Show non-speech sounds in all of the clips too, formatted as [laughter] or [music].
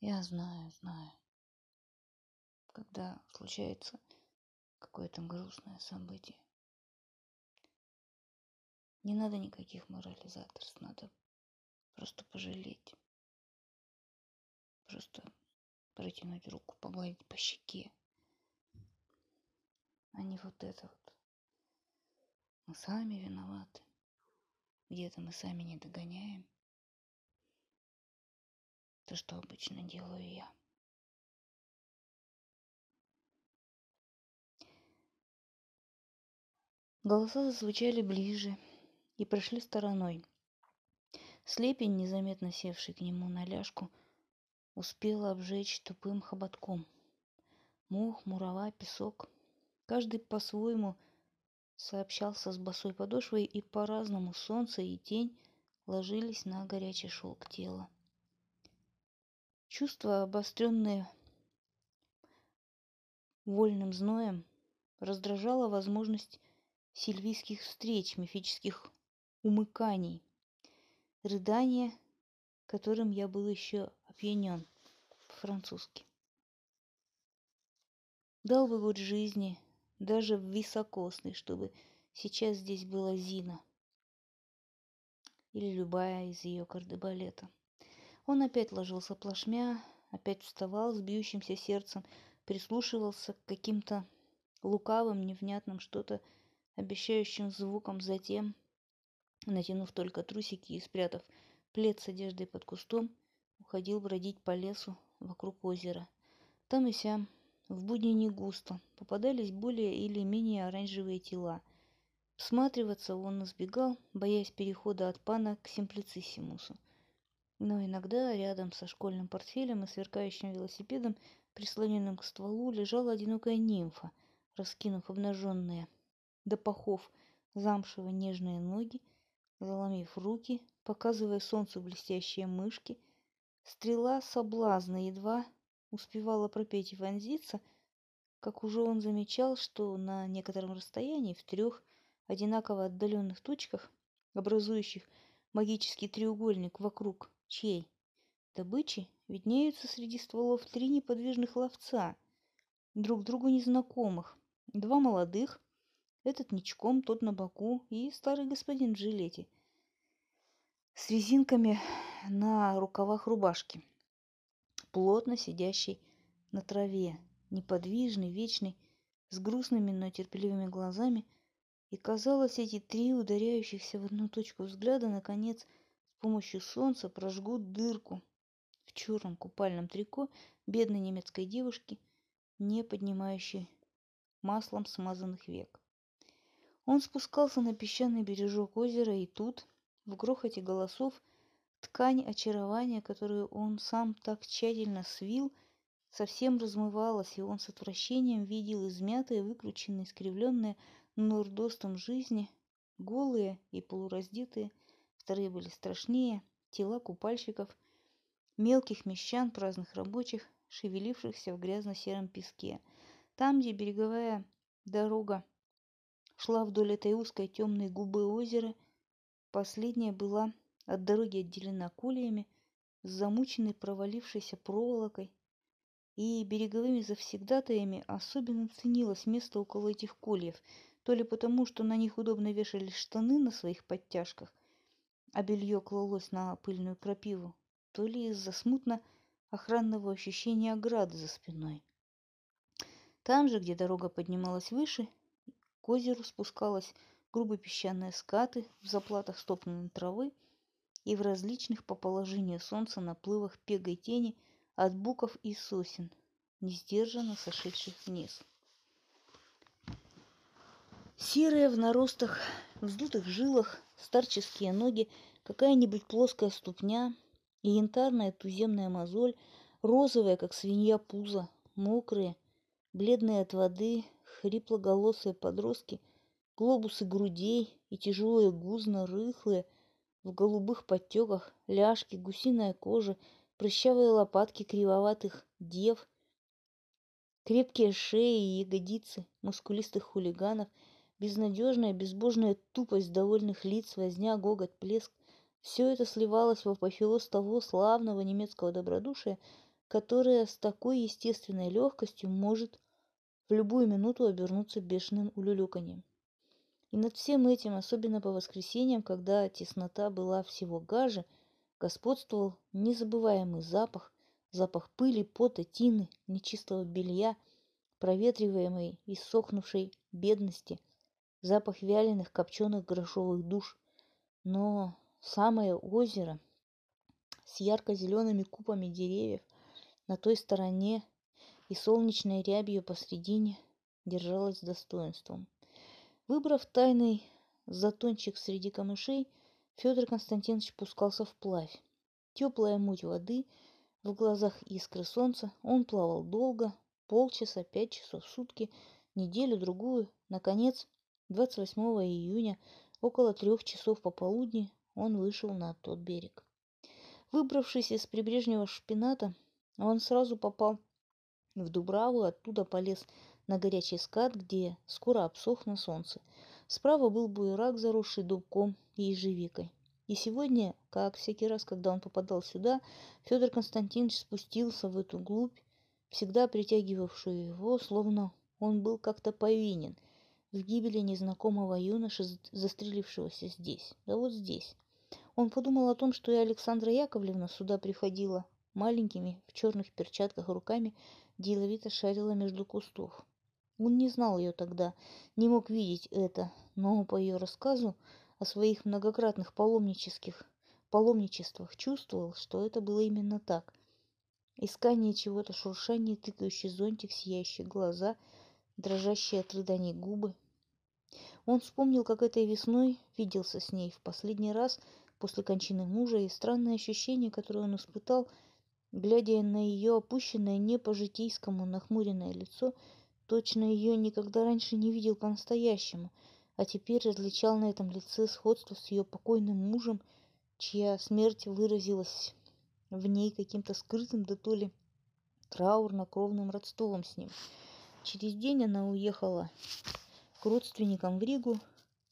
Я знаю, знаю. Когда случается какое-то грустное событие, не надо никаких морализаторств, надо просто пожалеть. Просто протянуть руку, погладить по щеке. А не вот это вот. Мы сами виноваты. Где-то мы сами не догоняем. То, что обычно делаю я. Голоса зазвучали ближе и прошли стороной. Слепень, незаметно севший к нему на ляжку, успела обжечь тупым хоботком. Мох, мурава, песок. Каждый по-своему сообщался с босой подошвой, и по-разному солнце и тень ложились на горячий шелк тела. Чувства, обостренные вольным зноем, раздражала возможность сильвийских встреч, мифических умыканий, рыдания, которым я был еще опьянен по-французски. Дал бы год жизни, даже високосный, чтобы сейчас здесь была Зина или любая из ее кардебалета. Он опять ложился плашмя, опять вставал с бьющимся сердцем, прислушивался к каким-то лукавым, невнятным что-то обещающим звуком, затем, натянув только трусики и спрятав плед с одеждой под кустом, уходил бродить по лесу вокруг озера. Там и сям, в будни не густо, попадались более или менее оранжевые тела. Всматриваться он избегал, боясь перехода от пана к симплициссимусу. Но иногда рядом со школьным портфелем и сверкающим велосипедом, прислоненным к стволу, лежала одинокая нимфа, раскинув обнаженные до пахов замшево нежные ноги, заломив руки, показывая солнцу блестящие мышки. Стрела соблазна едва успевала пропеть и вонзиться, как уже он замечал, что на некотором расстоянии, в трех одинаково отдаленных точках, образующих магический треугольник вокруг чьей добычи, виднеются среди стволов три неподвижных ловца, друг другу незнакомых, два молодых, этот ничком, тот на боку и старый господин в жилете с резинками на рукавах рубашки плотно сидящий на траве, неподвижный, вечный, с грустными, но терпеливыми глазами, и казалось, эти три ударяющихся в одну точку взгляда, наконец, с помощью солнца прожгут дырку в черном купальном трико бедной немецкой девушки, не поднимающей маслом смазанных век. Он спускался на песчаный бережок озера, и тут, в грохоте голосов, Ткань очарования, которую он сам так тщательно свил, совсем размывалась, и он с отвращением видел измятые, выключенные, искривленные нордостом жизни, голые и полураздетые, вторые были страшнее, тела купальщиков, мелких мещан, праздных рабочих, шевелившихся в грязно-сером песке. Там, где береговая дорога шла вдоль этой узкой темной губы озера, последняя была от дороги отделена колеями, с замученной провалившейся проволокой, и береговыми завсегдатаями особенно ценилось место около этих кольев, то ли потому, что на них удобно вешались штаны на своих подтяжках, а белье клалось на пыльную крапиву, то ли из-за смутно охранного ощущения ограды за спиной. Там же, где дорога поднималась выше, к озеру спускалась грубые песчаные скаты в заплатах стоптанной травы, и в различных по положению солнца наплывах пегой тени от буков и сосен, несдержанно сошедших вниз. Серые в наростах, вздутых жилах, старческие ноги, какая-нибудь плоская ступня и янтарная туземная мозоль, розовая, как свинья пузо, мокрые, бледные от воды, хриплоголосые подростки, глобусы грудей и тяжелые гузно рыхлые – в голубых подтеках, ляжки, гусиная кожа, прыщавые лопатки кривоватых дев, крепкие шеи и ягодицы мускулистых хулиганов, безнадежная, безбожная тупость довольных лиц, возня, гогот, плеск. Все это сливалось в апофеоз того славного немецкого добродушия, которая с такой естественной легкостью может в любую минуту обернуться бешеным улюлюканьем. И над всем этим, особенно по воскресеньям, когда теснота была всего гаже, господствовал незабываемый запах, запах пыли, пота, тины, нечистого белья, проветриваемой и сохнувшей бедности, запах вяленых копченых грошовых душ. Но самое озеро с ярко-зелеными купами деревьев на той стороне и солнечной рябью посредине держалось достоинством. Выбрав тайный затончик среди камышей, Федор Константинович пускался вплавь. Теплая муть воды, в глазах искры солнца, он плавал долго, полчаса, пять часов в сутки, неделю-другую. Наконец, 28 июня, около трех часов пополудни, он вышел на тот берег. Выбравшись из прибрежнего шпината, он сразу попал в Дубраву, оттуда полез на горячий скат, где скоро обсох на солнце. Справа был буерак, заросший дубком и ежевикой. И сегодня, как всякий раз, когда он попадал сюда, Федор Константинович спустился в эту глубь, всегда притягивавшую его, словно он был как-то повинен в гибели незнакомого юноши, застрелившегося здесь, да вот здесь. Он подумал о том, что и Александра Яковлевна сюда приходила маленькими в черных перчатках руками, деловито шарила между кустов. Он не знал ее тогда, не мог видеть это, но по ее рассказу о своих многократных паломнических паломничествах чувствовал, что это было именно так. Искание чего-то, шуршание, тыкающий зонтик, сияющие глаза, дрожащие от рыданий губы. Он вспомнил, как этой весной виделся с ней в последний раз после кончины мужа, и странное ощущение, которое он испытал, глядя на ее опущенное не по-житейскому нахмуренное лицо, точно ее никогда раньше не видел по-настоящему, а теперь различал на этом лице сходство с ее покойным мужем, чья смерть выразилась в ней каким-то скрытым, да то ли траурно-кровным родством с ним. Через день она уехала к родственникам в Ригу,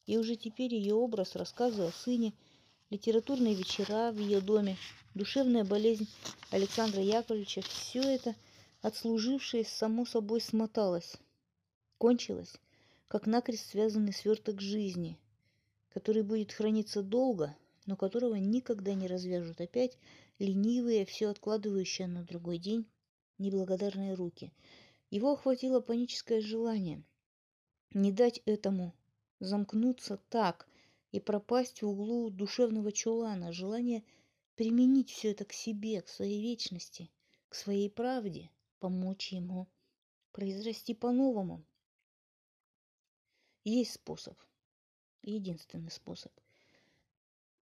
и уже теперь ее образ, рассказы о сыне, литературные вечера в ее доме, душевная болезнь Александра Яковлевича, все это, отслужившее, само собой смоталось, кончилось, как накрест связанный сверток жизни, который будет храниться долго, но которого никогда не развяжут опять ленивые, все откладывающие на другой день неблагодарные руки. Его охватило паническое желание не дать этому замкнуться так и пропасть в углу душевного чулана, желание применить все это к себе, к своей вечности, к своей правде, помочь ему произрасти по-новому. Есть способ, единственный способ –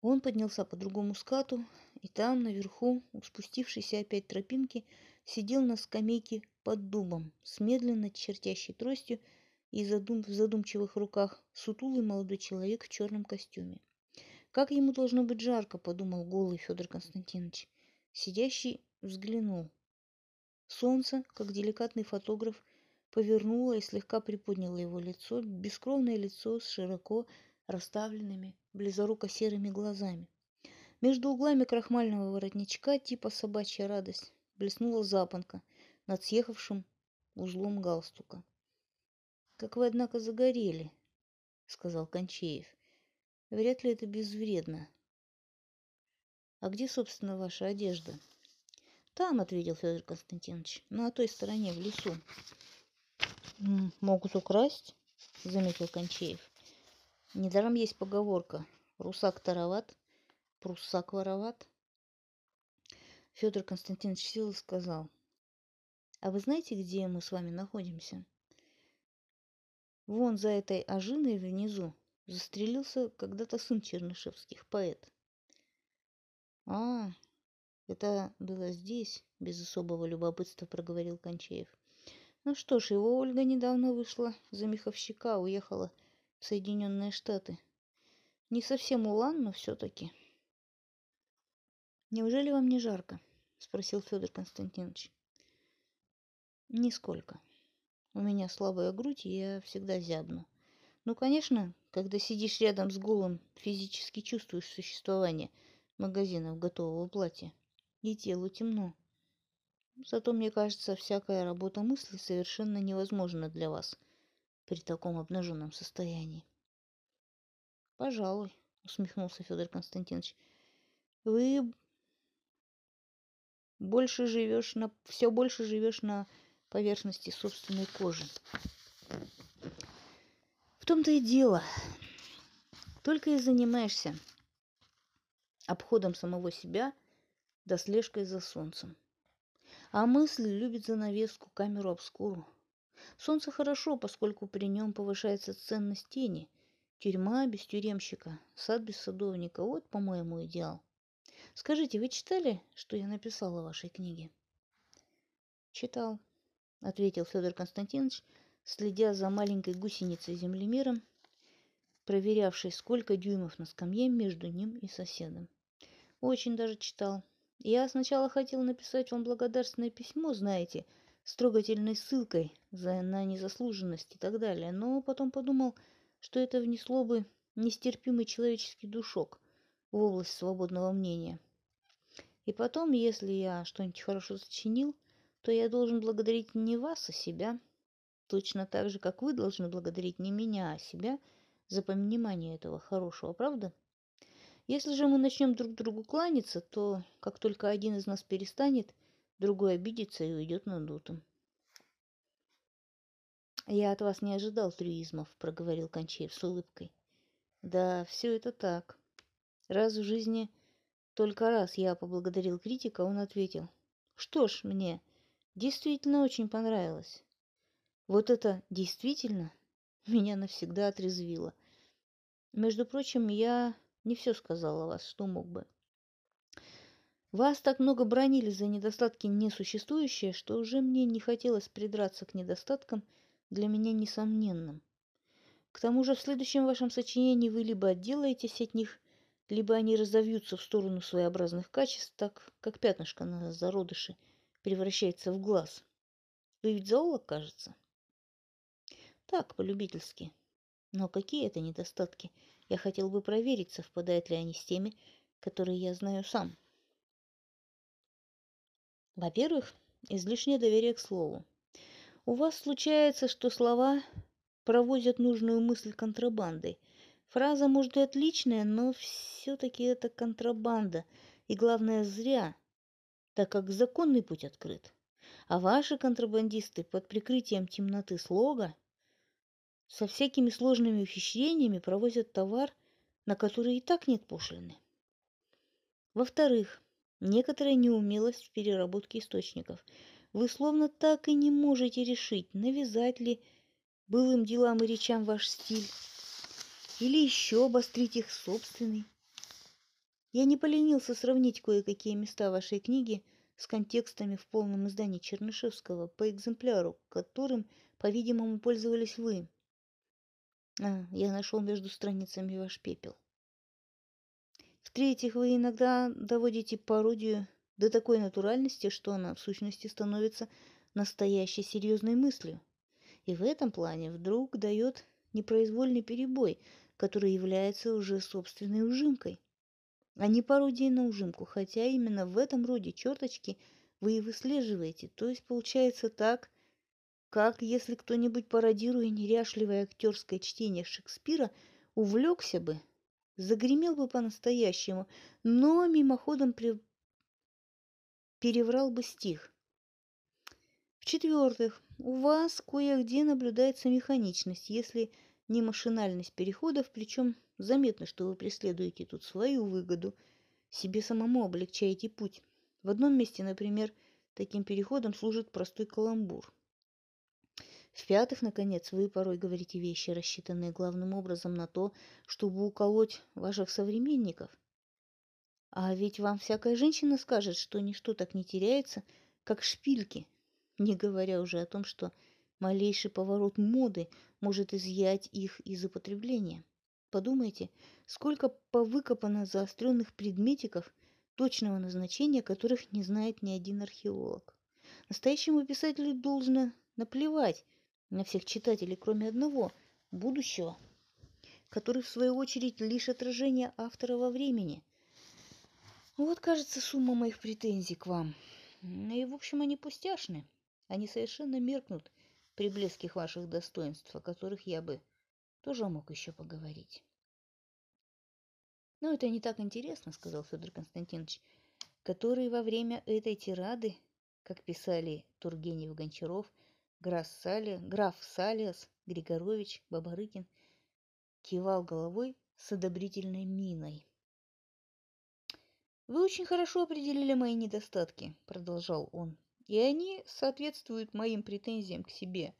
он поднялся по другому скату, и там, наверху, у спустившейся опять тропинки, сидел на скамейке под дубом с медленно чертящей тростью и задум в задумчивых руках сутулый молодой человек в черном костюме. Как ему должно быть жарко, подумал голый Федор Константинович. Сидящий взглянул. Солнце, как деликатный фотограф, повернуло и слегка приподняло его лицо, бескровное лицо с широко расставленными близоруко-серыми глазами. Между углами крахмального воротничка типа собачья радость блеснула запонка над съехавшим узлом галстука. «Как вы, однако, загорели», — сказал Кончеев. «Вряд ли это безвредно». «А где, собственно, ваша одежда?» «Там», — ответил Федор Константинович, — «на той стороне, в лесу». «Могут украсть», — заметил Кончеев. Недаром есть поговорка «Русак тароват, пруссак вороват». Федор Константинович сел и сказал, «А вы знаете, где мы с вами находимся?» Вон за этой ожиной внизу застрелился когда-то сын Чернышевских, поэт. «А, это было здесь», — без особого любопытства проговорил Кончеев. «Ну что ж, его Ольга недавно вышла за меховщика, уехала Соединенные Штаты. Не совсем Улан, но все-таки. Неужели вам не жарко? Спросил Федор Константинович. Нисколько. У меня слабая грудь, и я всегда зябну. Ну, конечно, когда сидишь рядом с голым, физически чувствуешь существование магазинов готового платья. И телу темно. Зато, мне кажется, всякая работа мысли совершенно невозможна для вас при таком обнаженном состоянии. Пожалуй, усмехнулся Федор Константинович. Вы больше живешь на все больше живешь на поверхности собственной кожи. В том-то и дело. Только и занимаешься обходом самого себя да слежкой за солнцем. А мысль любит занавеску, камеру обскуру. Солнце хорошо, поскольку при нем повышается ценность тени. Тюрьма без тюремщика, сад без садовника. Вот, по-моему, идеал. Скажите, вы читали, что я написала в вашей книге? Читал, ответил Федор Константинович, следя за маленькой гусеницей землемером, проверявшей, сколько дюймов на скамье между ним и соседом. Очень даже читал. Я сначала хотел написать вам благодарственное письмо, знаете, с трогательной ссылкой за, на незаслуженность и так далее, но потом подумал, что это внесло бы нестерпимый человеческий душок в область свободного мнения. И потом, если я что-нибудь хорошо сочинил, то я должен благодарить не вас, а себя, точно так же, как вы должны благодарить не меня, а себя за понимание этого хорошего, правда? Если же мы начнем друг другу кланяться, то как только один из нас перестанет, другой обидится и уйдет надутым. «Я от вас не ожидал трюизмов», — проговорил Кончеев с улыбкой. «Да, все это так. Раз в жизни только раз я поблагодарил критика, он ответил. Что ж, мне действительно очень понравилось. Вот это действительно [laughs] меня навсегда отрезвило. Между прочим, я не все сказал о вас, что мог бы. Вас так много бронили за недостатки несуществующие, что уже мне не хотелось придраться к недостаткам для меня несомненным. К тому же в следующем вашем сочинении вы либо отделаетесь от них, либо они разовьются в сторону своеобразных качеств, так как пятнышко на зародыше превращается в глаз. Вы ведь зоолог, кажется? Так, полюбительски. Но какие это недостатки – я хотел бы проверить, совпадают ли они с теми, которые я знаю сам. Во-первых, излишнее доверие к слову. У вас случается, что слова проводят нужную мысль контрабандой. Фраза может и отличная, но все-таки это контрабанда. И главное, зря, так как законный путь открыт. А ваши контрабандисты под прикрытием темноты слога со всякими сложными ухищрениями провозят товар, на который и так нет пошлины. Во-вторых, некоторая неумелость в переработке источников. Вы словно так и не можете решить, навязать ли былым делам и речам ваш стиль, или еще обострить их собственный. Я не поленился сравнить кое-какие места вашей книги с контекстами в полном издании Чернышевского по экземпляру, которым, по-видимому, пользовались вы. А, я нашел между страницами ваш пепел. В-третьих, вы иногда доводите пародию до такой натуральности, что она в сущности становится настоящей серьезной мыслью. И в этом плане вдруг дает непроизвольный перебой, который является уже собственной ужимкой, а не пародией на ужимку, хотя именно в этом роде черточки вы и выслеживаете. То есть получается так, как если кто-нибудь, пародируя неряшливое актерское чтение Шекспира, увлекся бы, загремел бы по-настоящему, но мимоходом при... переврал бы стих. В-четвертых, у вас кое-где наблюдается механичность, если не машинальность переходов, причем заметно, что вы преследуете тут свою выгоду, себе самому облегчаете путь. В одном месте, например, таким переходом служит простой каламбур. В-пятых, наконец, вы порой говорите вещи, рассчитанные главным образом на то, чтобы уколоть ваших современников. А ведь вам всякая женщина скажет, что ничто так не теряется, как шпильки, не говоря уже о том, что малейший поворот моды может изъять их из употребления. Подумайте, сколько повыкопано заостренных предметиков, точного назначения которых не знает ни один археолог. Настоящему писателю должно наплевать на всех читателей, кроме одного, будущего, который, в свою очередь, лишь отражение автора во времени. Вот, кажется, сумма моих претензий к вам. И, в общем, они пустяшны. Они совершенно меркнут при блеских ваших достоинств, о которых я бы тоже мог еще поговорить. «Ну, это не так интересно», — сказал Федор Константинович, который во время этой тирады, как писали Тургенев Гончаров, граф, Сали, граф Салиас, Григорович, Бабарыкин, кивал головой с одобрительной миной. «Вы очень хорошо определили мои недостатки», — продолжал он, «и они соответствуют моим претензиям к себе.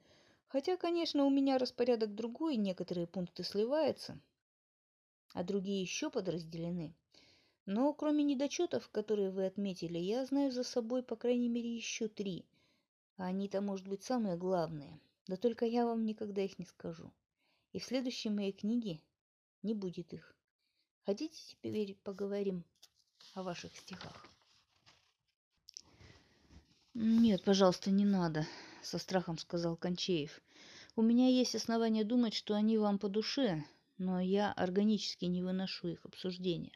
Хотя, конечно, у меня распорядок другой, некоторые пункты сливаются, а другие еще подразделены. Но кроме недочетов, которые вы отметили, я знаю за собой по крайней мере еще три. А они-то, может быть, самые главные. Да только я вам никогда их не скажу. И в следующей моей книге не будет их. Хотите теперь поговорим о ваших стихах. Нет, пожалуйста, не надо, со страхом сказал Кончеев. У меня есть основания думать, что они вам по душе, но я органически не выношу их обсуждения.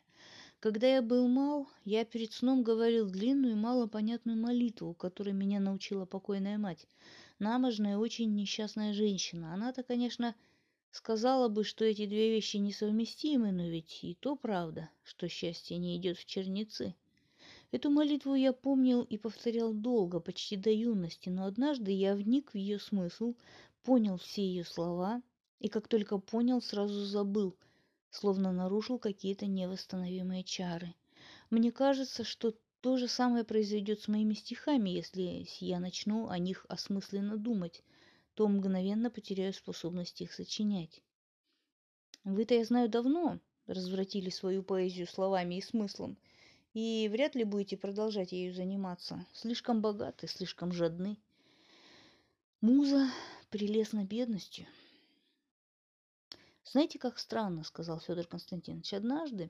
Когда я был мал, я перед сном говорил длинную и малопонятную молитву, которой меня научила покойная мать. Наможная, очень несчастная женщина. Она-то, конечно, Сказала бы, что эти две вещи несовместимы, но ведь и то правда, что счастье не идет в черницы. Эту молитву я помнил и повторял долго, почти до юности, но однажды я вник в ее смысл, понял все ее слова, и как только понял, сразу забыл, словно нарушил какие-то невосстановимые чары. Мне кажется, что то же самое произойдет с моими стихами, если я начну о них осмысленно думать то мгновенно потеряю способность их сочинять. Вы-то, я знаю, давно развратили свою поэзию словами и смыслом, и вряд ли будете продолжать ею заниматься. Слишком богаты, слишком жадны. Муза прелестна бедностью. Знаете, как странно, сказал Федор Константинович. Однажды,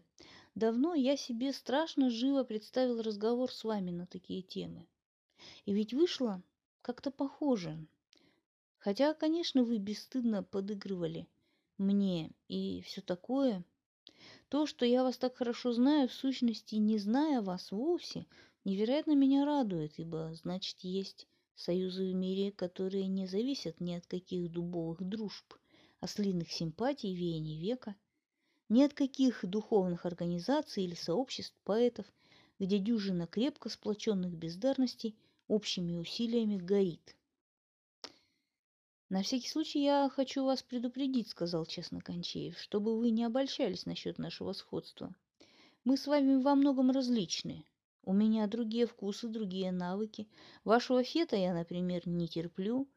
давно я себе страшно живо представил разговор с вами на такие темы. И ведь вышло как-то похоже. Хотя, конечно, вы бесстыдно подыгрывали мне и все такое. То, что я вас так хорошо знаю, в сущности, не зная вас вовсе, невероятно меня радует, ибо, значит, есть союзы в мире, которые не зависят ни от каких дубовых дружб, ослиных симпатий веяний века, ни от каких духовных организаций или сообществ поэтов, где дюжина крепко сплоченных бездарностей общими усилиями горит – «На всякий случай я хочу вас предупредить», — сказал честно Кончеев, «чтобы вы не обольщались насчет нашего сходства. Мы с вами во многом различны. У меня другие вкусы, другие навыки. Вашего фета я, например, не терплю,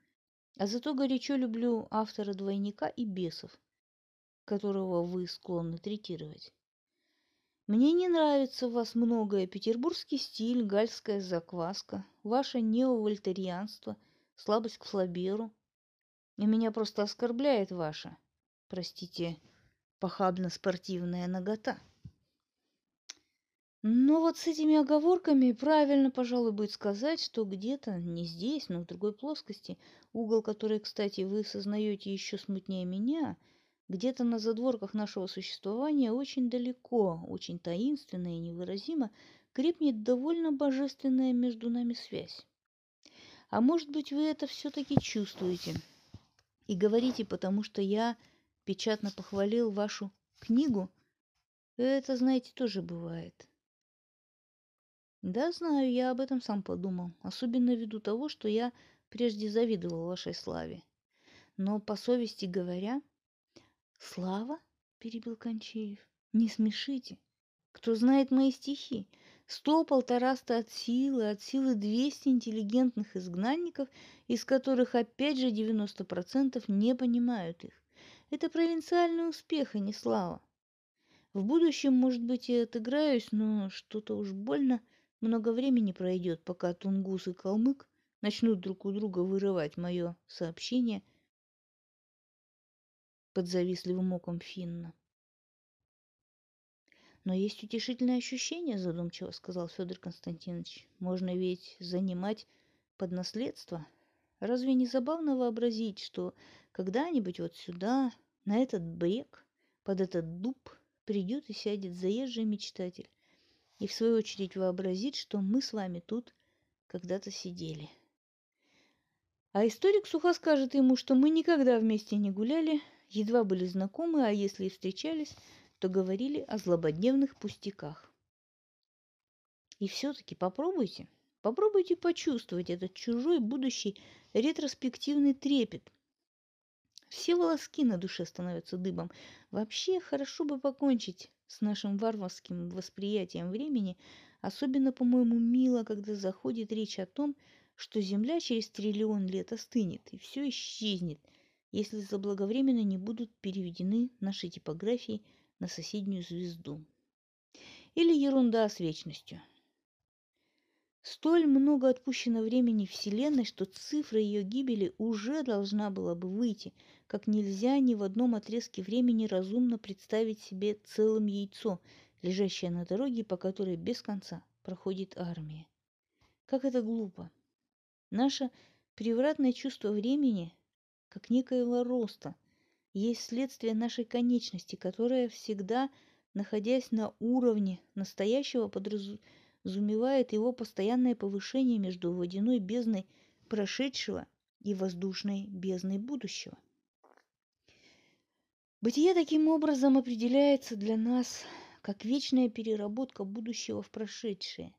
а зато горячо люблю автора «Двойника» и «Бесов», которого вы склонны третировать. Мне не нравится в вас многое. Петербургский стиль, гальская закваска, ваше неовольтерианство, слабость к флаберу — и меня просто оскорбляет ваша, простите, похабно-спортивная нагота. Но вот с этими оговорками правильно, пожалуй, будет сказать, что где-то, не здесь, но в другой плоскости, угол, который, кстати, вы сознаете еще смутнее меня, где-то на задворках нашего существования очень далеко, очень таинственно и невыразимо крепнет довольно божественная между нами связь. А может быть, вы это все-таки чувствуете – и говорите, потому что я печатно похвалил вашу книгу. Это, знаете, тоже бывает. Да, знаю, я об этом сам подумал, особенно ввиду того, что я прежде завидовал вашей славе. Но по совести говоря... Слава? перебил Кончеев. Не смешите. Кто знает мои стихи? Сто-полтораста от силы, от силы двести интеллигентных изгнанников, из которых опять же девяносто процентов не понимают их. Это провинциальный успех, а не слава. В будущем, может быть, и отыграюсь, но что-то уж больно много времени пройдет, пока Тунгус и Калмык начнут друг у друга вырывать мое сообщение под завистливым оком Финна. Но есть утешительное ощущение, задумчиво сказал Федор Константинович. Можно ведь занимать под наследство. Разве не забавно вообразить, что когда-нибудь вот сюда, на этот брег, под этот дуб, придет и сядет заезжий мечтатель, и в свою очередь вообразит, что мы с вами тут когда-то сидели. А историк сухо скажет ему, что мы никогда вместе не гуляли, едва были знакомы, а если и встречались, то говорили о злободневных пустяках. И все-таки попробуйте, попробуйте почувствовать этот чужой будущий ретроспективный трепет. Все волоски на душе становятся дыбом. Вообще хорошо бы покончить с нашим варварским восприятием времени. Особенно, по-моему, мило, когда заходит речь о том, что Земля через триллион лет остынет и все исчезнет, если заблаговременно не будут переведены наши типографии на соседнюю звезду. Или ерунда с вечностью. Столь много отпущено времени Вселенной, что цифра ее гибели уже должна была бы выйти, как нельзя ни в одном отрезке времени разумно представить себе целым яйцо, лежащее на дороге, по которой без конца проходит армия. Как это глупо! Наше превратное чувство времени, как некоего роста, есть следствие нашей конечности, которая всегда, находясь на уровне настоящего, подразумевает его постоянное повышение между водяной бездной прошедшего и воздушной бездной будущего. Бытие таким образом определяется для нас как вечная переработка будущего в прошедшее,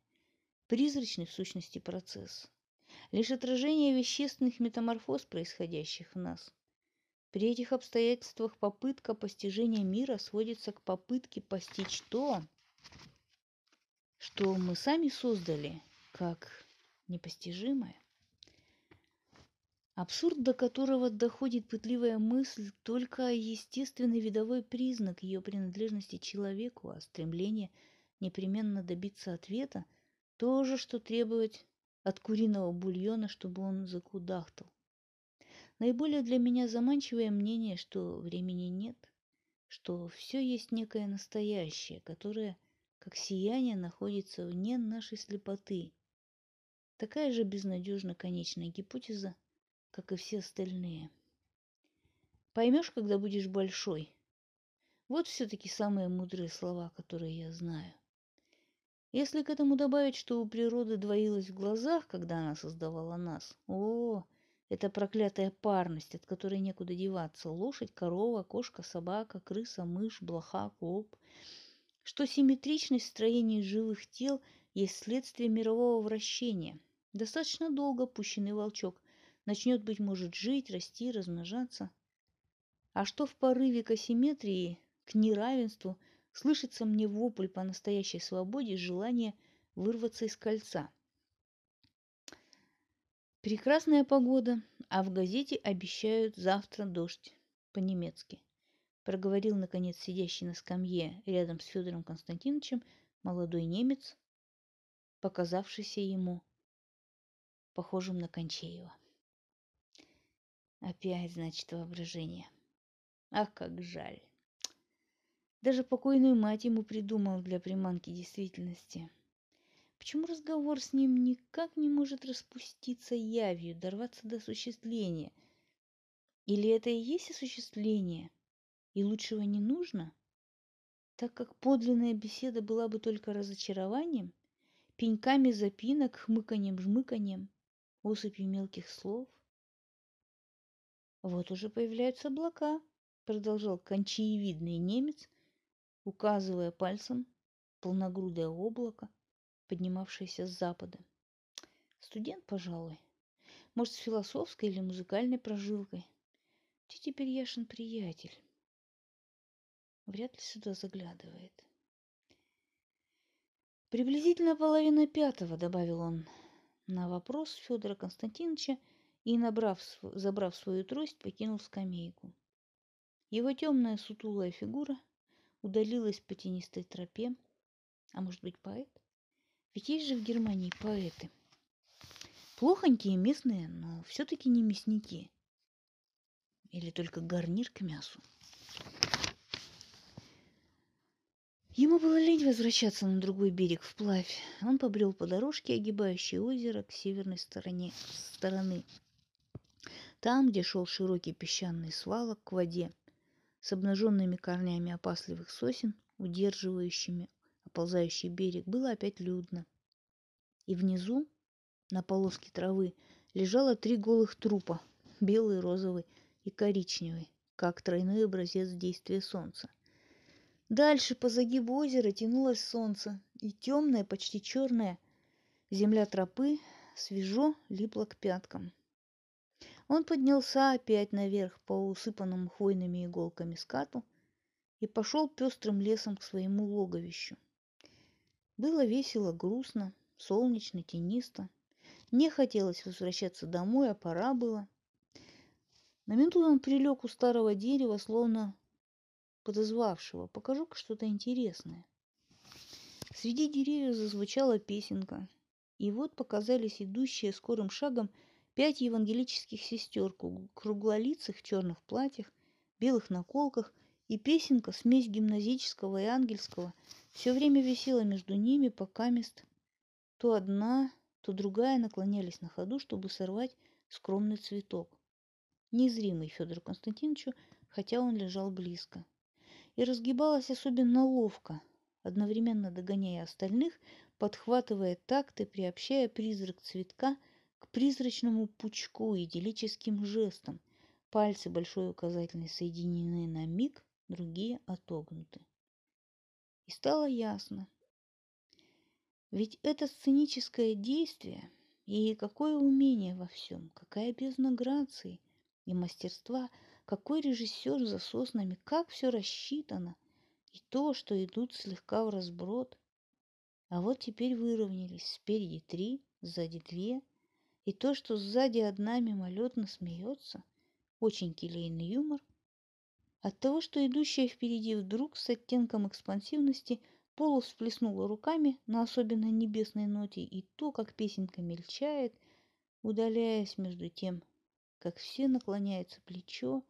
призрачный в сущности процесс – лишь отражение вещественных метаморфоз, происходящих в нас. При этих обстоятельствах попытка постижения мира сводится к попытке постичь то, что мы сами создали как непостижимое. Абсурд, до которого доходит пытливая мысль, только естественный видовой признак ее принадлежности человеку, а стремление непременно добиться ответа – то же, что требовать от куриного бульона, чтобы он закудахтал. Наиболее для меня заманчивое мнение, что времени нет, что все есть некое настоящее, которое, как сияние, находится вне нашей слепоты. Такая же безнадежно конечная гипотеза, как и все остальные. Поймешь, когда будешь большой. Вот все-таки самые мудрые слова, которые я знаю. Если к этому добавить, что у природы двоилось в глазах, когда она создавала нас, о, это проклятая парность, от которой некуда деваться. Лошадь, корова, кошка, собака, крыса, мышь, блоха, клоп. Что симметричность строения живых тел есть следствие мирового вращения. Достаточно долго пущенный волчок начнет, быть может, жить, расти, размножаться. А что в порыве к асимметрии, к неравенству – слышится мне вопль по настоящей свободе, желание вырваться из кольца. Прекрасная погода, а в газете обещают завтра дождь по-немецки. Проговорил, наконец, сидящий на скамье рядом с Федором Константиновичем молодой немец, показавшийся ему похожим на Кончеева. Опять, значит, воображение. Ах, как жаль. Даже покойную мать ему придумал для приманки действительности. Почему разговор с ним никак не может распуститься явью, дорваться до осуществления? Или это и есть осуществление, и лучшего не нужно? Так как подлинная беседа была бы только разочарованием, пеньками запинок, хмыканьем-жмыканьем, осыпью мелких слов. Вот уже появляются облака, продолжал кончаевидный немец, указывая пальцем полногрудое облако, поднимавшееся с запада. Студент, пожалуй. Может, с философской или музыкальной прожилкой. Ты теперь Яшин приятель. Вряд ли сюда заглядывает. Приблизительно половина пятого, добавил он на вопрос Федора Константиновича и, набрав, забрав свою трость, покинул скамейку. Его темная сутулая фигура удалилась по тенистой тропе. А может быть, поэт? Ведь есть же в Германии поэты. Плохонькие местные, но все-таки не мясники. Или только гарнир к мясу. Ему было лень возвращаться на другой берег вплавь. Он побрел по дорожке, огибающей озеро к северной стороне, стороны. Там, где шел широкий песчаный свалок к воде, с обнаженными корнями опасливых сосен, удерживающими оползающий берег, было опять людно. И внизу, на полоске травы лежало три голых трупа – белый, розовый и коричневый, как тройной образец действия солнца. Дальше по загибу озера тянулось солнце, и темная, почти черная земля тропы свежо липла к пяткам. Он поднялся опять наверх по усыпанному хвойными иголками скату и пошел пестрым лесом к своему логовищу. Было весело, грустно, солнечно, тенисто. Не хотелось возвращаться домой, а пора было. На минуту он прилег у старого дерева, словно подозвавшего. Покажу-ка что-то интересное. Среди деревьев зазвучала песенка. И вот показались идущие скорым шагом пять евангелических сестер, круглолицых в черных платьях, белых наколках, и песенка, смесь гимназического и ангельского, все время висела между ними, пока мест то одна, то другая наклонялись на ходу, чтобы сорвать скромный цветок. Незримый Федору Константиновичу, хотя он лежал близко. И разгибалась особенно ловко, одновременно догоняя остальных, подхватывая такт и приобщая призрак цветка к призрачному пучку идиллическим жестом. Пальцы большой указательной соединены на миг, другие отогнуты. И стало ясно. Ведь это сценическое действие и какое умение во всем, какая бездна грации и мастерства, какой режиссер за соснами, как все рассчитано, и то, что идут слегка в разброд. А вот теперь выровнялись, спереди три, сзади две, и то, что сзади одна мимолетно смеется, очень келейный юмор – от того, что идущая впереди вдруг с оттенком экспансивности полу всплеснула руками на особенно небесной ноте, и то, как песенка мельчает, удаляясь между тем, как все наклоняется плечо,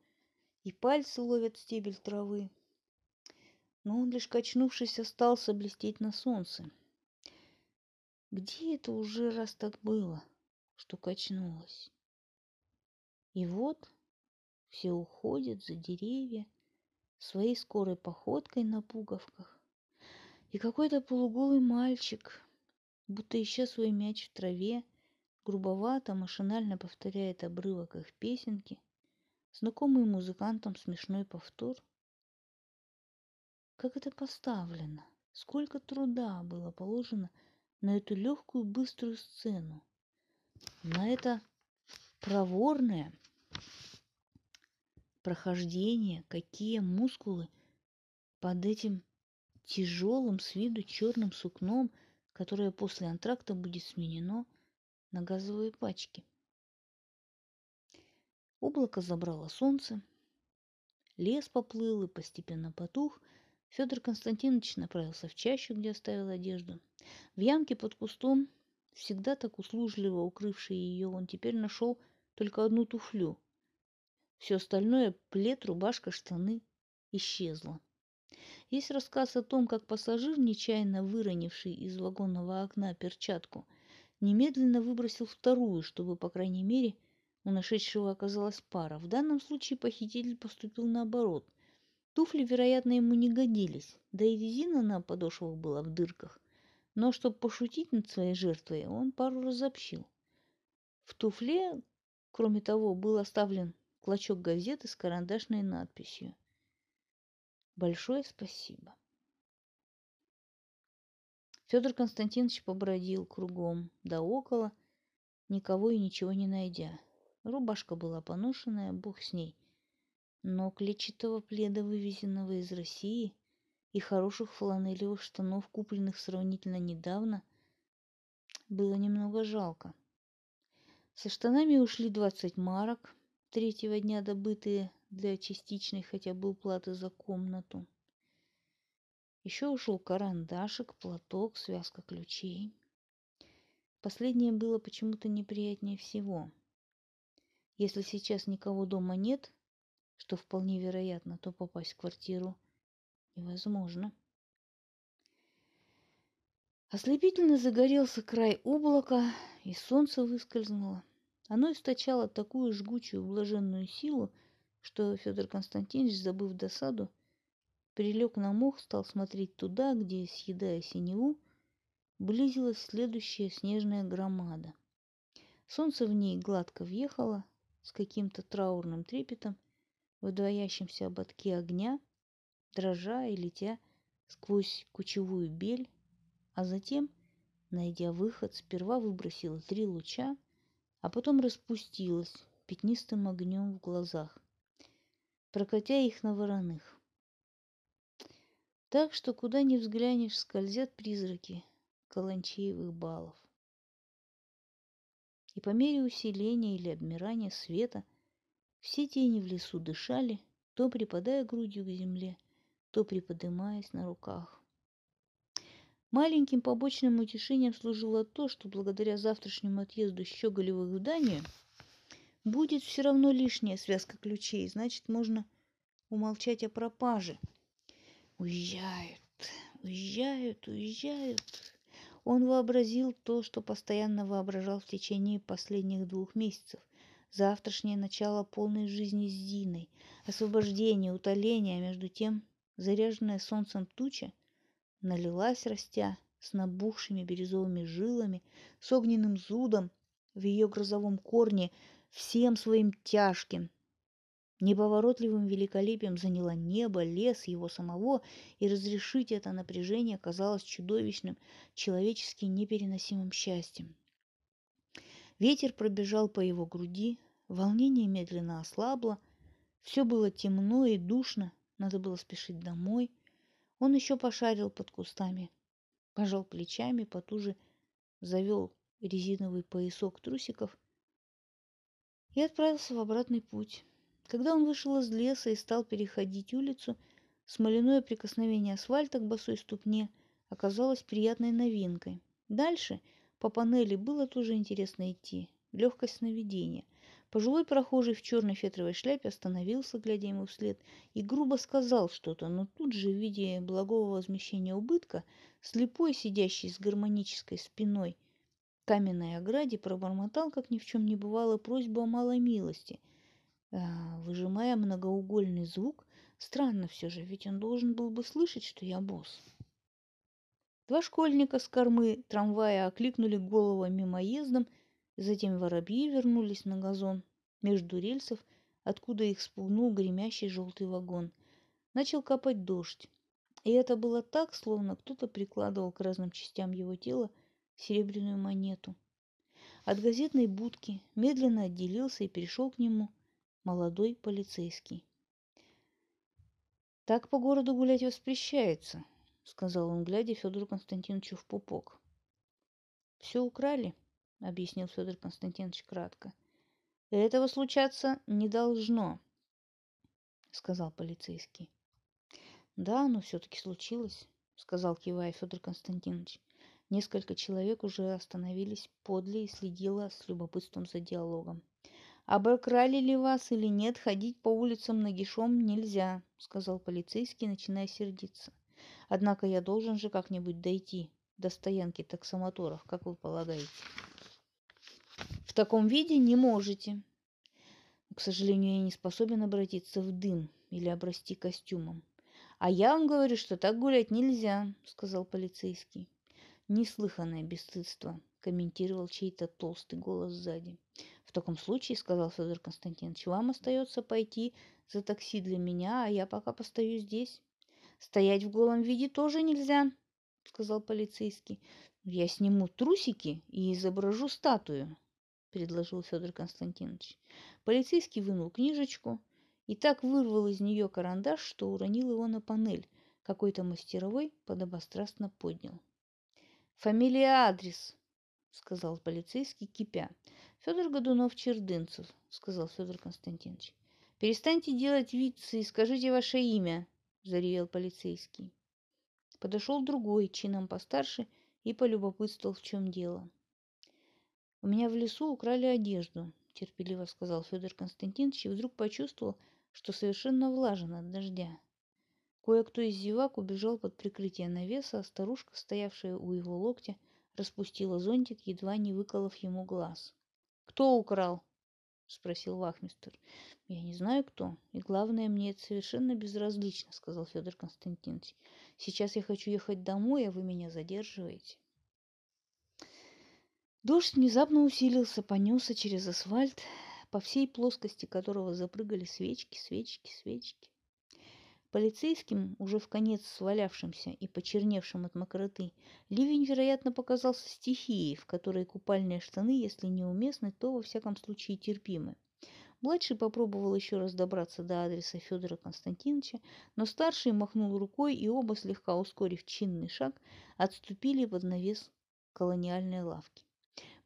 и пальцы ловят стебель травы. Но он, лишь качнувшись, остался блестеть на солнце. Где это уже раз так было, что качнулось? И вот все уходят за деревья своей скорой походкой на пуговках. И какой-то полуголый мальчик, будто ища свой мяч в траве, грубовато, машинально повторяет обрывок их песенки, знакомый музыкантам смешной повтор. Как это поставлено, сколько труда было положено на эту легкую быструю сцену, на это проворное, прохождение, какие мускулы под этим тяжелым с виду черным сукном, которое после антракта будет сменено на газовые пачки. Облако забрало солнце, лес поплыл и постепенно потух. Федор Константинович направился в чащу, где оставил одежду. В ямке под кустом, всегда так услужливо укрывший ее, он теперь нашел только одну туфлю, все остальное – плед, рубашка, штаны – исчезло. Есть рассказ о том, как пассажир, нечаянно выронивший из вагонного окна перчатку, немедленно выбросил вторую, чтобы, по крайней мере, у нашедшего оказалась пара. В данном случае похититель поступил наоборот. Туфли, вероятно, ему не годились, да и резина на подошвах была в дырках. Но чтобы пошутить над своей жертвой, он пару разобщил. В туфле, кроме того, был оставлен клочок газеты с карандашной надписью. Большое спасибо. Федор Константинович побродил кругом да около, никого и ничего не найдя. Рубашка была поношенная, бог с ней. Но клетчатого пледа, вывезенного из России, и хороших фланелевых штанов, купленных сравнительно недавно, было немного жалко. Со штанами ушли 20 марок, третьего дня добытые для частичной хотя бы уплаты за комнату. Еще ушел карандашик, платок, связка ключей. Последнее было почему-то неприятнее всего. Если сейчас никого дома нет, что вполне вероятно, то попасть в квартиру невозможно. Ослепительно загорелся край облака, и солнце выскользнуло. Оно источало такую жгучую блаженную силу, что Федор Константинович, забыв досаду, прилег на мох, стал смотреть туда, где, съедая синеву, близилась следующая снежная громада. Солнце в ней гладко въехало с каким-то траурным трепетом в ободке огня, дрожа и летя сквозь кучевую бель, а затем, найдя выход, сперва выбросила три луча, а потом распустилась пятнистым огнем в глазах, прокатя их на вороных. Так что куда ни взглянешь, скользят призраки каланчеевых балов. И по мере усиления или обмирания света все тени в лесу дышали, то припадая грудью к земле, то приподымаясь на руках. Маленьким побочным утешением служило то, что благодаря завтрашнему отъезду Щеголевых в Данию будет все равно лишняя связка ключей, значит, можно умолчать о пропаже – Уезжают, уезжают, уезжают. Он вообразил то, что постоянно воображал в течение последних двух месяцев. Завтрашнее начало полной жизни с Диной, освобождение, утоление, а между тем заряженная солнцем туча налилась, растя, с набухшими бирюзовыми жилами, с огненным зудом в ее грозовом корне, всем своим тяжким, Неповоротливым великолепием заняла небо, лес его самого, и разрешить это напряжение казалось чудовищным, человечески непереносимым счастьем. Ветер пробежал по его груди, волнение медленно ослабло, все было темно и душно, надо было спешить домой. Он еще пошарил под кустами, пожал плечами, потуже завел резиновый поясок трусиков и отправился в обратный путь. Когда он вышел из леса и стал переходить улицу, смоляное прикосновение асфальта к босой ступне оказалось приятной новинкой. Дальше по панели было тоже интересно идти. Легкость наведения. Пожилой прохожий в черной фетровой шляпе остановился, глядя ему вслед, и грубо сказал что-то, но тут же, в виде благого возмещения убытка, слепой, сидящий с гармонической спиной, каменной ограде пробормотал, как ни в чем не бывало, просьбу о малой милости – а, выжимая многоугольный звук. Странно все же, ведь он должен был бы слышать, что я босс. Два школьника с кормы трамвая окликнули голову мимоездом, затем воробьи вернулись на газон между рельсов, откуда их спугнул гремящий желтый вагон. Начал капать дождь. И это было так, словно кто-то прикладывал к разным частям его тела серебряную монету. От газетной будки медленно отделился и перешел к нему – молодой полицейский. «Так по городу гулять воспрещается», — сказал он, глядя Федору Константиновичу в пупок. «Все украли», — объяснил Федор Константинович кратко. «Этого случаться не должно», — сказал полицейский. «Да, но все-таки случилось», — сказал, кивая Федор Константинович. Несколько человек уже остановились подле и следило с любопытством за диалогом. «Обокрали ли вас или нет, ходить по улицам нагишом нельзя», — сказал полицейский, начиная сердиться. «Однако я должен же как-нибудь дойти до стоянки таксомоторов, как вы полагаете?» «В таком виде не можете», к сожалению, я не способен обратиться в дым или обрасти костюмом. А я вам говорю, что так гулять нельзя, сказал полицейский. Неслыханное бесстыдство, комментировал чей-то толстый голос сзади. В таком случае, сказал Федор Константинович, вам остается пойти за такси для меня, а я пока постою здесь. Стоять в голом виде тоже нельзя, сказал полицейский. Я сниму трусики и изображу статую, предложил Федор Константинович. Полицейский вынул книжечку и так вырвал из нее карандаш, что уронил его на панель. Какой-то мастеровой подобострастно поднял. «Фамилия, адрес», — сказал полицейский, кипя. Федор Годунов-Чердынцев, сказал Федор Константинович. Перестаньте делать вицы и скажите ваше имя, заревел полицейский. Подошел другой, чином постарше, и полюбопытствовал, в чем дело. У меня в лесу украли одежду, терпеливо сказал Федор Константинович и вдруг почувствовал, что совершенно влажен от дождя. Кое-кто из зевак убежал под прикрытие навеса, а старушка, стоявшая у его локтя, распустила зонтик, едва не выколов ему глаз. «Кто украл?» — спросил вахмистр. «Я не знаю, кто. И главное, мне это совершенно безразлично», — сказал Федор Константинович. «Сейчас я хочу ехать домой, а вы меня задерживаете». Дождь внезапно усилился, понесся через асфальт, по всей плоскости которого запрыгали свечки, свечки, свечки. Полицейским, уже в конец свалявшимся и почерневшим от мокроты, ливень, вероятно, показался стихией, в которой купальные штаны, если неуместны, то, во всяком случае, терпимы. Младший попробовал еще раз добраться до адреса Федора Константиновича, но старший махнул рукой, и оба, слегка ускорив чинный шаг, отступили в одновес колониальной лавки.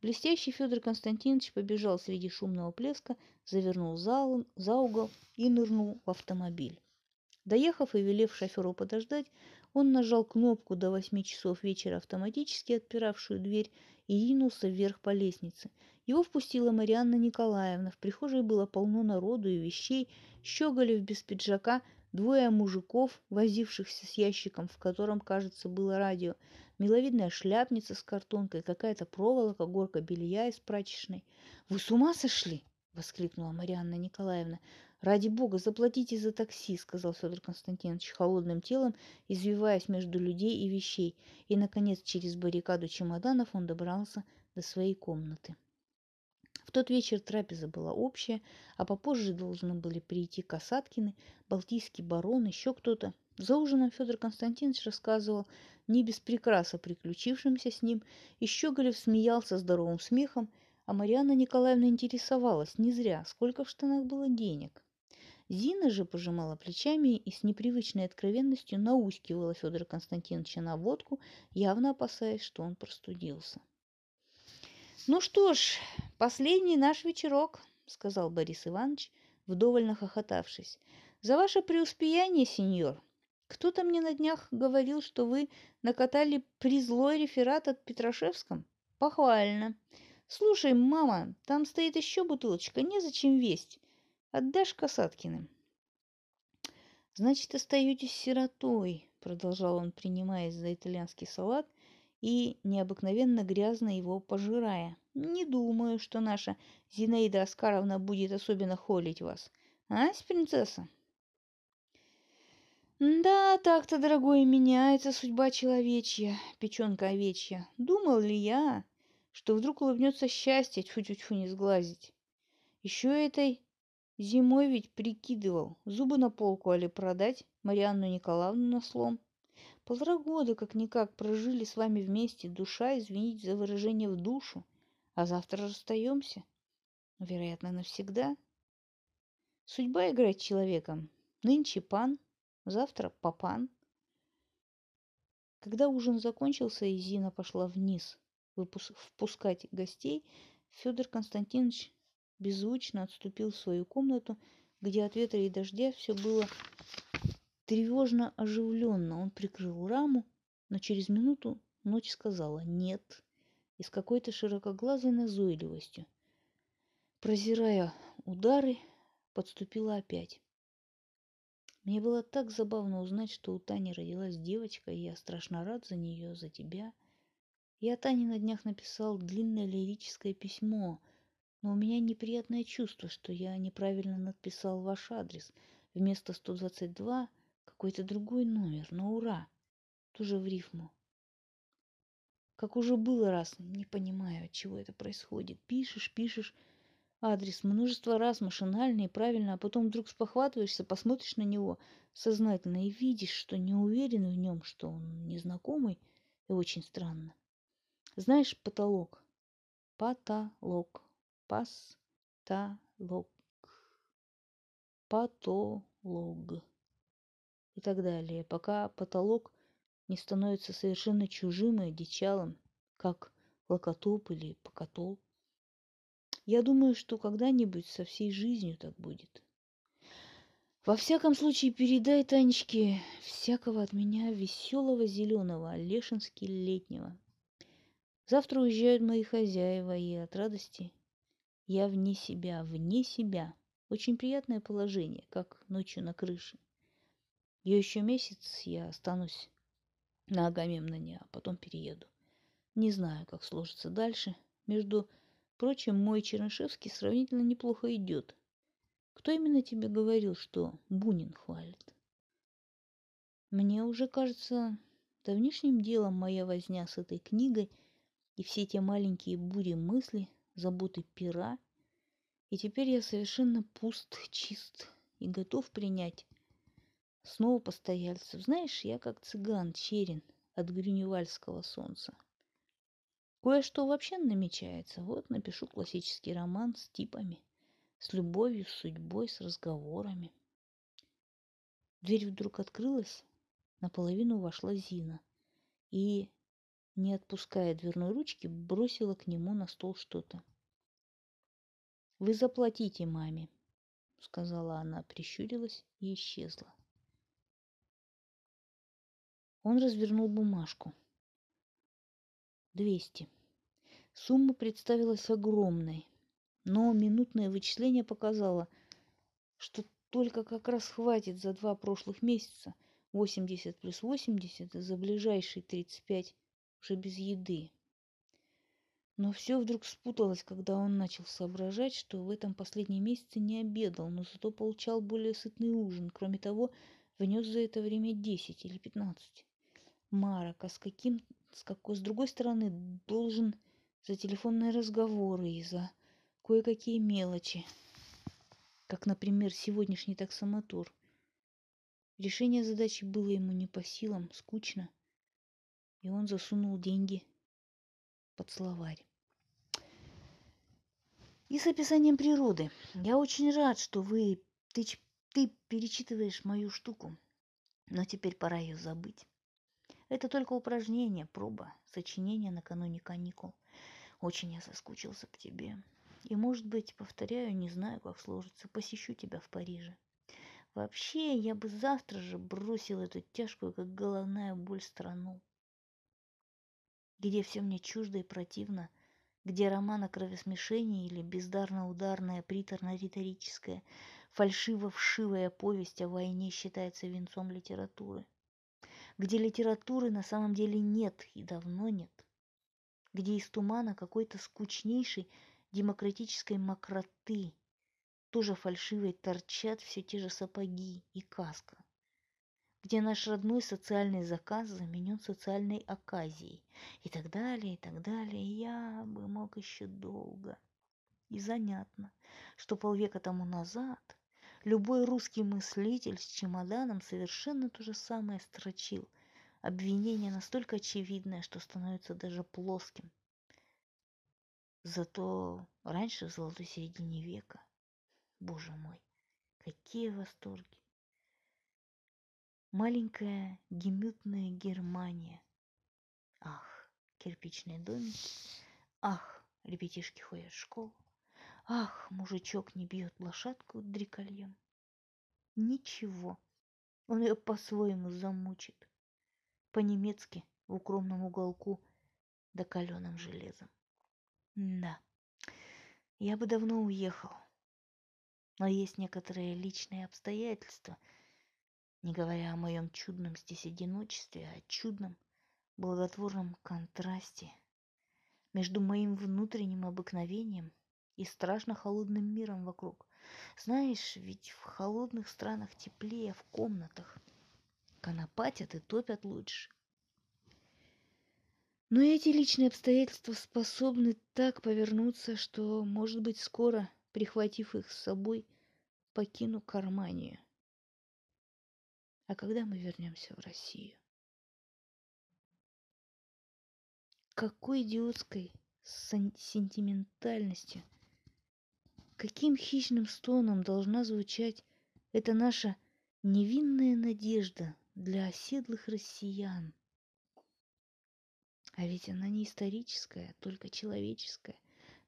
Блестящий Федор Константинович побежал среди шумного плеска, завернул за, угол и нырнул в автомобиль. Доехав и велев шоферу подождать, он нажал кнопку до восьми часов вечера автоматически отпиравшую дверь и ринулся вверх по лестнице. Его впустила Марианна Николаевна. В прихожей было полно народу и вещей. Щеголев без пиджака, двое мужиков, возившихся с ящиком, в котором, кажется, было радио, миловидная шляпница с картонкой, какая-то проволока, горка белья из прачечной. «Вы с ума сошли?» — воскликнула Марианна Николаевна. «Ради бога, заплатите за такси», — сказал Федор Константинович холодным телом, извиваясь между людей и вещей. И, наконец, через баррикаду чемоданов он добрался до своей комнаты. В тот вечер трапеза была общая, а попозже должны были прийти Касаткины, Балтийский барон, еще кто-то. За ужином Федор Константинович рассказывал не без прикраса приключившимся с ним, и Щеголев смеялся здоровым смехом, а Марьяна Николаевна интересовалась не зря, сколько в штанах было денег. Зина же пожимала плечами и с непривычной откровенностью наускивала Федора Константиновича на водку, явно опасаясь, что он простудился. «Ну что ж, последний наш вечерок», — сказал Борис Иванович, вдоволь нахохотавшись. «За ваше преуспеяние, сеньор. Кто-то мне на днях говорил, что вы накатали призлой реферат от Петрашевском. Похвально. Слушай, мама, там стоит еще бутылочка, незачем весть. Отдашь Касаткиным?» «Значит, остаетесь сиротой», — продолжал он, принимаясь за итальянский салат и необыкновенно грязно его пожирая. «Не думаю, что наша Зинаида Оскаровна будет особенно холить вас. А, принцесса?» «Да, так-то, дорогой, меняется судьба человечья, печенка овечья. Думал ли я, что вдруг улыбнется счастье, тьфу-тьфу не сглазить? Еще этой Зимой ведь прикидывал, зубы на полку али продать, Марианну Николаевну на слом. Полтора года как-никак прожили с вами вместе, душа, извините за выражение, в душу. А завтра расстаемся. Вероятно, навсегда. Судьба играть человеком. Нынче пан, завтра папан. Когда ужин закончился и Зина пошла вниз впускать гостей, Федор Константинович беззвучно отступил в свою комнату, где от ветра и дождя все было тревожно оживленно. Он прикрыл раму, но через минуту ночь сказала «нет» и с какой-то широкоглазой назойливостью. Прозирая удары, подступила опять. Мне было так забавно узнать, что у Тани родилась девочка, и я страшно рад за нее, за тебя. Я Тане на днях написал длинное лирическое письмо – но у меня неприятное чувство, что я неправильно написал ваш адрес. Вместо 122 какой-то другой номер, но ура, тоже в рифму. Как уже было раз, не понимаю, от чего это происходит. Пишешь, пишешь адрес множество раз машинально и правильно, а потом вдруг спохватываешься, посмотришь на него сознательно и видишь, что не уверен в нем, что он незнакомый и очень странно. Знаешь, потолок. Потолок пастолог, патолог и так далее, пока потолок не становится совершенно чужим и одичалым, как локотоп или покотол. Я думаю, что когда-нибудь со всей жизнью так будет. Во всяком случае, передай Танечке всякого от меня веселого зеленого, лешински летнего. Завтра уезжают мои хозяева, и от радости я вне себя, вне себя. Очень приятное положение, как ночью на крыше. Я еще месяц я останусь на Агамемноне, а потом перееду. Не знаю, как сложится дальше. Между прочим, мой Чернышевский сравнительно неплохо идет. Кто именно тебе говорил, что Бунин хвалит? Мне уже кажется давнишним делом моя возня с этой книгой, и все те маленькие бури мысли, заботы пера. И теперь я совершенно пуст, чист и готов принять снова постояльцев. Знаешь, я как цыган, черен от грюневальского солнца. Кое-что вообще намечается. Вот напишу классический роман с типами, с любовью, с судьбой, с разговорами. Дверь вдруг открылась, наполовину вошла Зина и, не отпуская дверной ручки, бросила к нему на стол что-то. «Вы заплатите маме», — сказала она, прищурилась и исчезла. Он развернул бумажку. Двести. Сумма представилась огромной, но минутное вычисление показало, что только как раз хватит за два прошлых месяца. 80 плюс 80 и за ближайшие 35 уже без еды. Но все вдруг спуталось, когда он начал соображать, что в этом последнем месяце не обедал, но зато получал более сытный ужин. Кроме того, внес за это время 10 или 15. Марок, а с каким, с какой, с другой стороны, должен за телефонные разговоры и за кое-какие мелочи, как, например, сегодняшний таксомотор. Решение задачи было ему не по силам, скучно, и он засунул деньги под словарь. И с описанием природы. Я очень рад, что вы, ты, ты перечитываешь мою штуку, но теперь пора ее забыть. Это только упражнение, проба, сочинение накануне каникул. Очень я соскучился по тебе. И, может быть, повторяю, не знаю, как сложится, посещу тебя в Париже. Вообще, я бы завтра же бросил эту тяжкую, как головная боль, страну, где все мне чуждо и противно, где роман о кровосмешении или бездарно-ударная, приторно-риторическая, фальшиво-вшивая повесть о войне считается венцом литературы – где литературы на самом деле нет и давно нет, где из тумана какой-то скучнейшей демократической мокроты, тоже фальшивой, торчат все те же сапоги и каска, где наш родной социальный заказ заменен социальной оказией и так далее, и так далее. Я бы мог еще долго. И занятно, что полвека тому назад Любой русский мыслитель с чемоданом совершенно то же самое строчил. Обвинение настолько очевидное, что становится даже плоским. Зато раньше, в золотой середине века, боже мой, какие восторги. Маленькая гемютная Германия. Ах, кирпичные домики. Ах, ребятишки ходят в школу. Ах, мужичок не бьет лошадку дрекольем. Ничего, он ее по-своему замучит. По-немецки в укромном уголку да каленым железом. Да, я бы давно уехал. Но есть некоторые личные обстоятельства, не говоря о моем чудном здесь одиночестве, а о чудном благотворном контрасте между моим внутренним обыкновением и страшно холодным миром вокруг. Знаешь, ведь в холодных странах теплее в комнатах. Конопатят и топят лучше. Но эти личные обстоятельства способны так повернуться, что, может быть, скоро, прихватив их с собой, покину Карманию. А когда мы вернемся в Россию? Какой идиотской сентиментальностью – Каким хищным стоном должна звучать эта наша невинная надежда для оседлых россиян? А ведь она не историческая, только человеческая.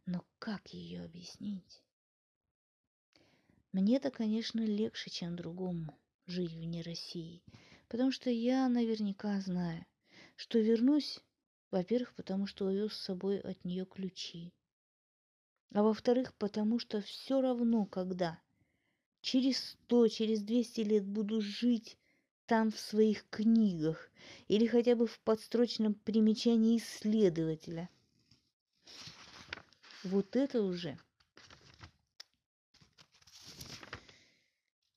Но как ее объяснить? Мне-то, конечно, легче, чем другому жить вне России, потому что я наверняка знаю, что вернусь, во-первых, потому что увез с собой от нее ключи, а во-вторых, потому что все равно когда. Через сто, через двести лет буду жить там в своих книгах или хотя бы в подстрочном примечании исследователя. Вот это уже,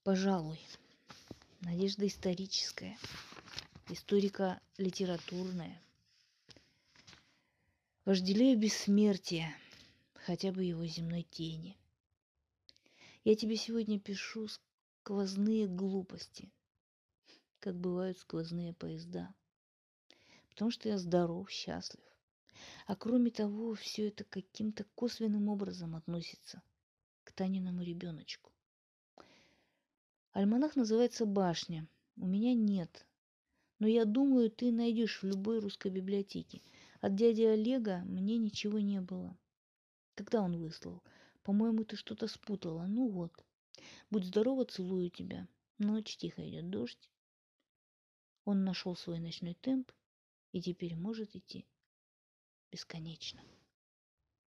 пожалуй, надежда историческая, историка литературная. Вожделею бессмертия, хотя бы его земной тени. Я тебе сегодня пишу сквозные глупости, как бывают сквозные поезда. Потому что я здоров, счастлив. А кроме того, все это каким-то косвенным образом относится к Таниному ребеночку. Альманах называется «Башня». У меня нет. Но я думаю, ты найдешь в любой русской библиотеке. От дяди Олега мне ничего не было. Когда он выслал? По-моему, ты что-то спутала. Ну вот. Будь здорова, целую тебя. Ночь тихо идет дождь. Он нашел свой ночной темп и теперь может идти бесконечно.